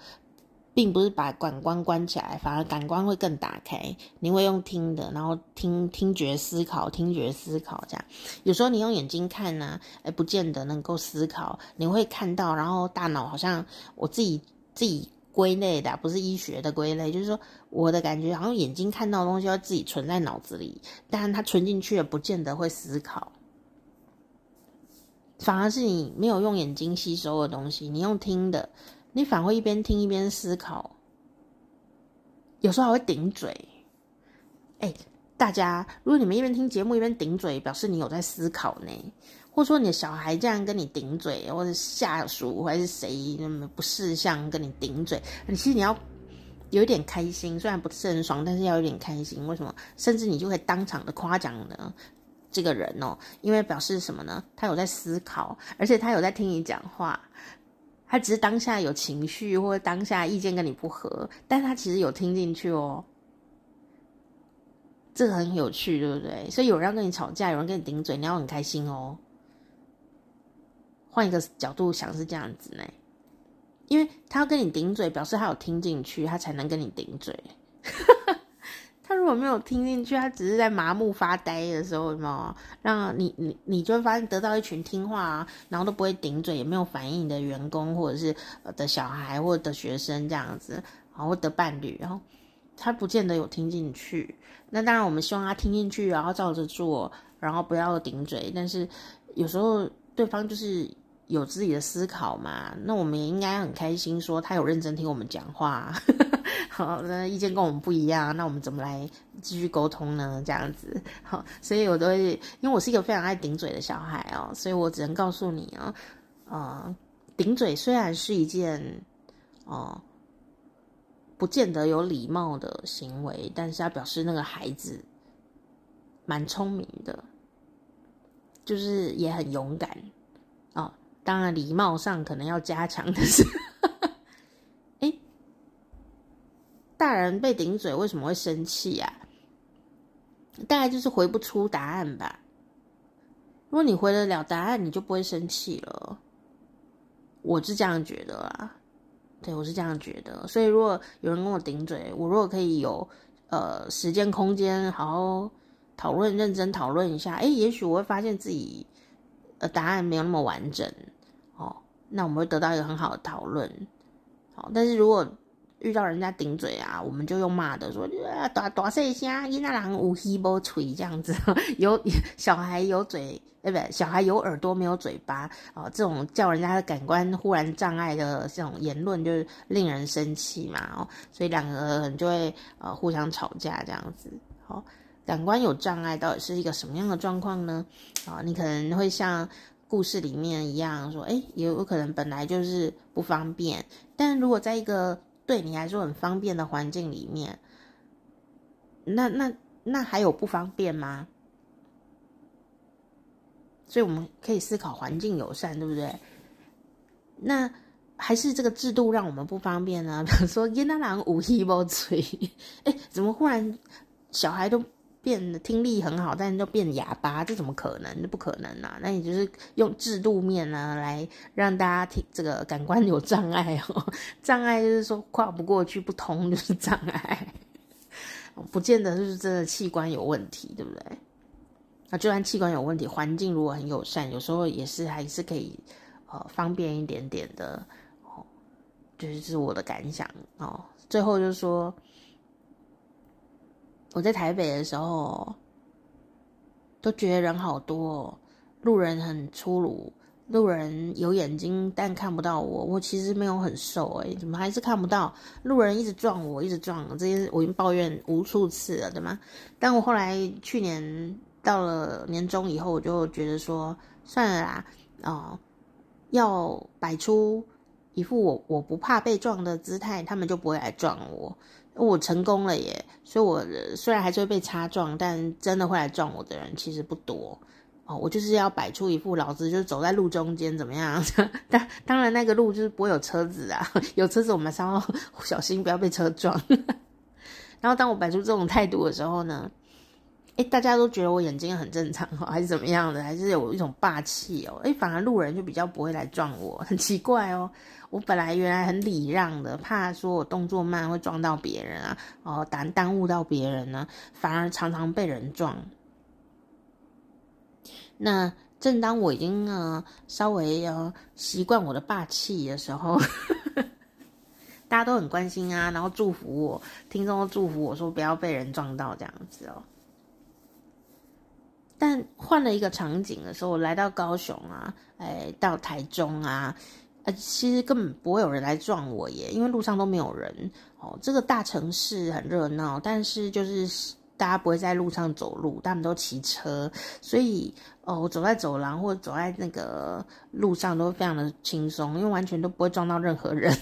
并不是把感官关起来，反而感官会更打开。你会用听的，然后听听觉思考，听觉思考这样。有时候你用眼睛看呢，哎，不见得能够思考。你会看到，然后大脑好像我自己自己归类的，不是医学的归类，就是说我的感觉好像眼睛看到的东西要自己存在脑子里，但它存进去也不见得会思考。反而是你没有用眼睛吸收的东西，你用听的，你反而会一边听一边思考，有时候还会顶嘴。哎，大家，如果你们一边听节目一边顶嘴，表示你有在思考呢。或者说你的小孩这样跟你顶嘴，或者下属还是谁那么不识相跟你顶嘴，你其实你要有一点开心，虽然不是很爽，但是要有点开心。为什么？甚至你就可以当场的夸奖呢？这个人哦，因为表示什么呢？他有在思考，而且他有在听你讲话。他只是当下有情绪，或者当下意见跟你不合，但他其实有听进去哦。这个很有趣，对不对？所以有人要跟你吵架，有人跟你顶嘴，你要很开心哦。换一个角度想是这样子呢，因为他要跟你顶嘴，表示他有听进去，他才能跟你顶嘴。他如果没有听进去，他只是在麻木发呆的时候，什么让你你你就会发现得到一群听话啊，然后都不会顶嘴，也没有反应的员工，或者是的小孩，或者的学生这样子，然后的伴侣，然后他不见得有听进去。那当然，我们希望他听进去，然后照着做，然后不要顶嘴。但是有时候对方就是。有自己的思考嘛？那我们也应该很开心，说他有认真听我们讲话。[laughs] 好，那意见跟我们不一样，那我们怎么来继续沟通呢？这样子，好，所以我都会，因为我是一个非常爱顶嘴的小孩哦，所以我只能告诉你啊，呃，顶嘴虽然是一件哦、不见得有礼貌的行为，但是要表示那个孩子蛮聪明的，就是也很勇敢哦。当然，礼貌上可能要加强的是，哎，大人被顶嘴为什么会生气呀？大概就是回不出答案吧。如果你回得了答案，你就不会生气了。我是这样觉得啊，对，我是这样觉得。所以，如果有人跟我顶嘴，我如果可以有呃时间空间，好好讨论、认真讨论一下，哎，也许我会发现自己呃答案没有那么完整哦。那我们会得到一个很好的讨论，好，但是如果遇到人家顶嘴啊，我们就用骂的说，大大声一下，伊那人有耳无嘴这样子，[laughs] 有小孩有嘴，哎不？小孩有耳朵没有嘴巴啊，这种叫人家的感官忽然障碍的这种言论，就是令人生气嘛，哦，所以两个人就会呃互相吵架这样子，好，感官有障碍到底是一个什么样的状况呢？啊，你可能会像。故事里面一样说，哎，也有可能本来就是不方便，但如果在一个对你来说很方便的环境里面，那那那还有不方便吗？所以我们可以思考环境友善，对不对？那还是这个制度让我们不方便呢？[laughs] 比如说，耶那郎无一无嘴，[laughs] 哎，怎么忽然小孩都？变听力很好，但就变哑巴，这怎么可能？这不可能啊！那你就是用制度面呢，来让大家听这个感官有障碍哦。[laughs] 障碍就是说跨不过去，不通就是障碍，[laughs] 不见得就是真的器官有问题，对不对？那就算器官有问题，环境如果很友善，有时候也是还是可以呃方便一点点的哦。就是这是我的感想哦。最后就是说。我在台北的时候，都觉得人好多，路人很粗鲁，路人有眼睛但看不到我。我其实没有很瘦诶，怎么还是看不到？路人一直撞我，一直撞我，这些我已经抱怨无数次了，对吗？但我后来去年到了年终以后，我就觉得说算了啦，哦，要摆出一副我我不怕被撞的姿态，他们就不会来撞我。我成功了耶，所以我虽然还是会被擦撞，但真的会来撞我的人其实不多哦。我就是要摆出一副老子就是走在路中间怎么样？[laughs] 当当然那个路就是不会有车子啊，[laughs] 有车子我们稍微 [laughs] 小心不要被车撞。然后当我摆出这种态度的时候呢，哎，大家都觉得我眼睛很正常哦，[laughs] 还是怎么样的？还是有一种霸气哦？哎，反而路人就比较不会来撞我，[laughs] 很奇怪哦。我本来原来很礼让的，怕说我动作慢会撞到别人啊，哦，耽耽误到别人呢，反而常常被人撞。那正当我已经呃稍微呃习惯我的霸气的时候，大家都很关心啊，然后祝福我，听众都祝福我说不要被人撞到这样子哦。但换了一个场景的时候，我来到高雄啊，哎，到台中啊，呃，其实根本不会有人来撞我耶，因为路上都没有人哦。这个大城市很热闹，但是就是大家不会在路上走路，他们都骑车，所以哦，我走在走廊或者走在那个路上都非常的轻松，因为完全都不会撞到任何人。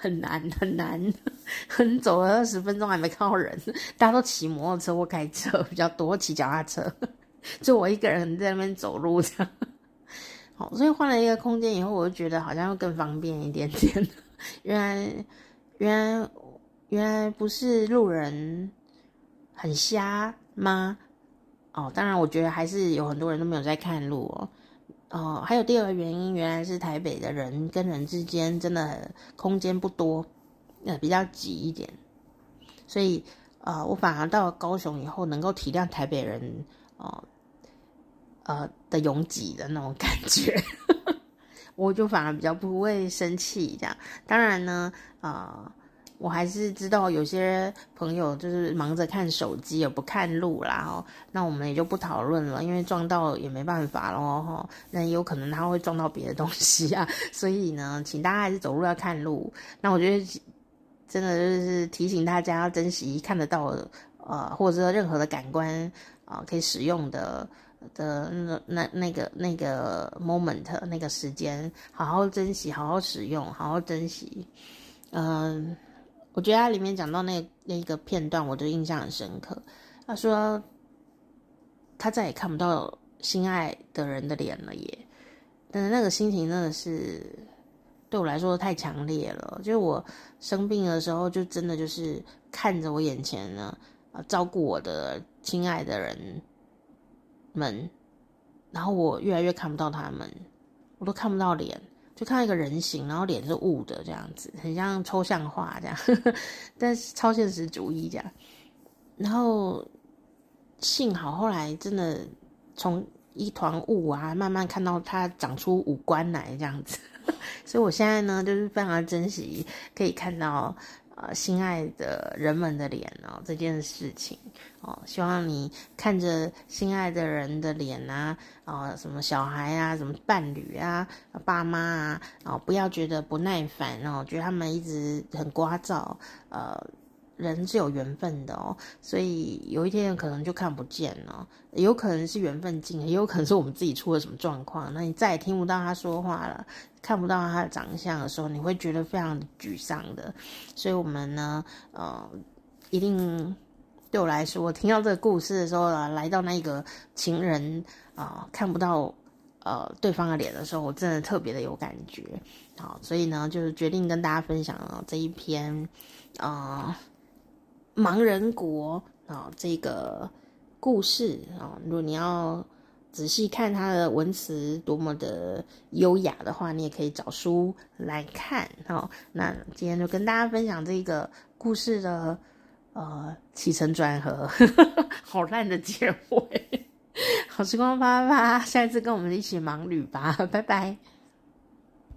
很难很难，[laughs] [laughs] 很走了二十分钟还没看到人，大家都骑摩托车或开车比较多，骑脚踏车，[laughs] 就我一个人在那边走路这样。好，所以换了一个空间以后，我就觉得好像会更方便一点点。原来，原来，原来不是路人很瞎吗？哦，当然，我觉得还是有很多人都没有在看路哦。哦，还有第二个原因，原来是台北的人跟人之间真的空间不多，呃，比较挤一点，所以呃，我反而到了高雄以后，能够体谅台北人哦，呃的拥挤的那种感觉，[laughs] 我就反而比较不会生气这样。当然呢，啊、我还是知道有些朋友就是忙着看手机，也不看路啦，哈，那我们也就不讨论了，因为撞到也没办法咯，哈，那也有可能他会撞到别的东西啊，[laughs] 所以呢，请大家还是走路要看路。那我觉得真的就是提醒大家要珍惜看得到，呃，或者说任何的感官啊、可以使用的的那那那个那个 moment 那个时间，好好珍惜，好好使用，好好珍惜，嗯、我觉得他里面讲到那那一个片段，我就印象很深刻。他说他再也看不到心爱的人的脸了耶，但是那个心情真的是对我来说太强烈了。就是我生病的时候，就真的就是看着我眼前呢，啊，照顾我的亲爱的人们，然后我越来越看不到他们，我都看不到脸。就看到一个人形，然后脸是雾的这样子，很像抽象画这样，[laughs] 但是超现实主义这样。然后幸好后来真的从一团雾啊，慢慢看到它长出五官来这样子，[laughs] 所以我现在呢就是非常珍惜可以看到。呃，心爱的人们的脸哦，这件事情哦，希望你看着心爱的人的脸啊，哦，什么小孩啊，什么伴侣啊，爸妈啊，哦，不要觉得不耐烦哦，觉得他们一直很聒噪，呃。人是有缘分的哦，所以有一天可能就看不见了，有可能是缘分尽了，也有可能是我们自己出了什么状况，那你再也听不到他说话了，看不到他的长相的时候，你会觉得非常沮丧的。所以，我们呢，呃，一定对我来说，我听到这个故事的时候呢，来到那个情人啊、看不到呃对方的脸的时候，我真的特别的有感觉。好，所以呢，就是决定跟大家分享了这一篇，啊、呃。盲人国啊，这个故事啊，如果你要仔细看他的文词多么的优雅的话，你也可以找书来看。好，那今天就跟大家分享这个故事的呃起承转合，[laughs] 好烂的结尾。好时光啪啪啪，下一次跟我们一起盲旅吧，拜拜。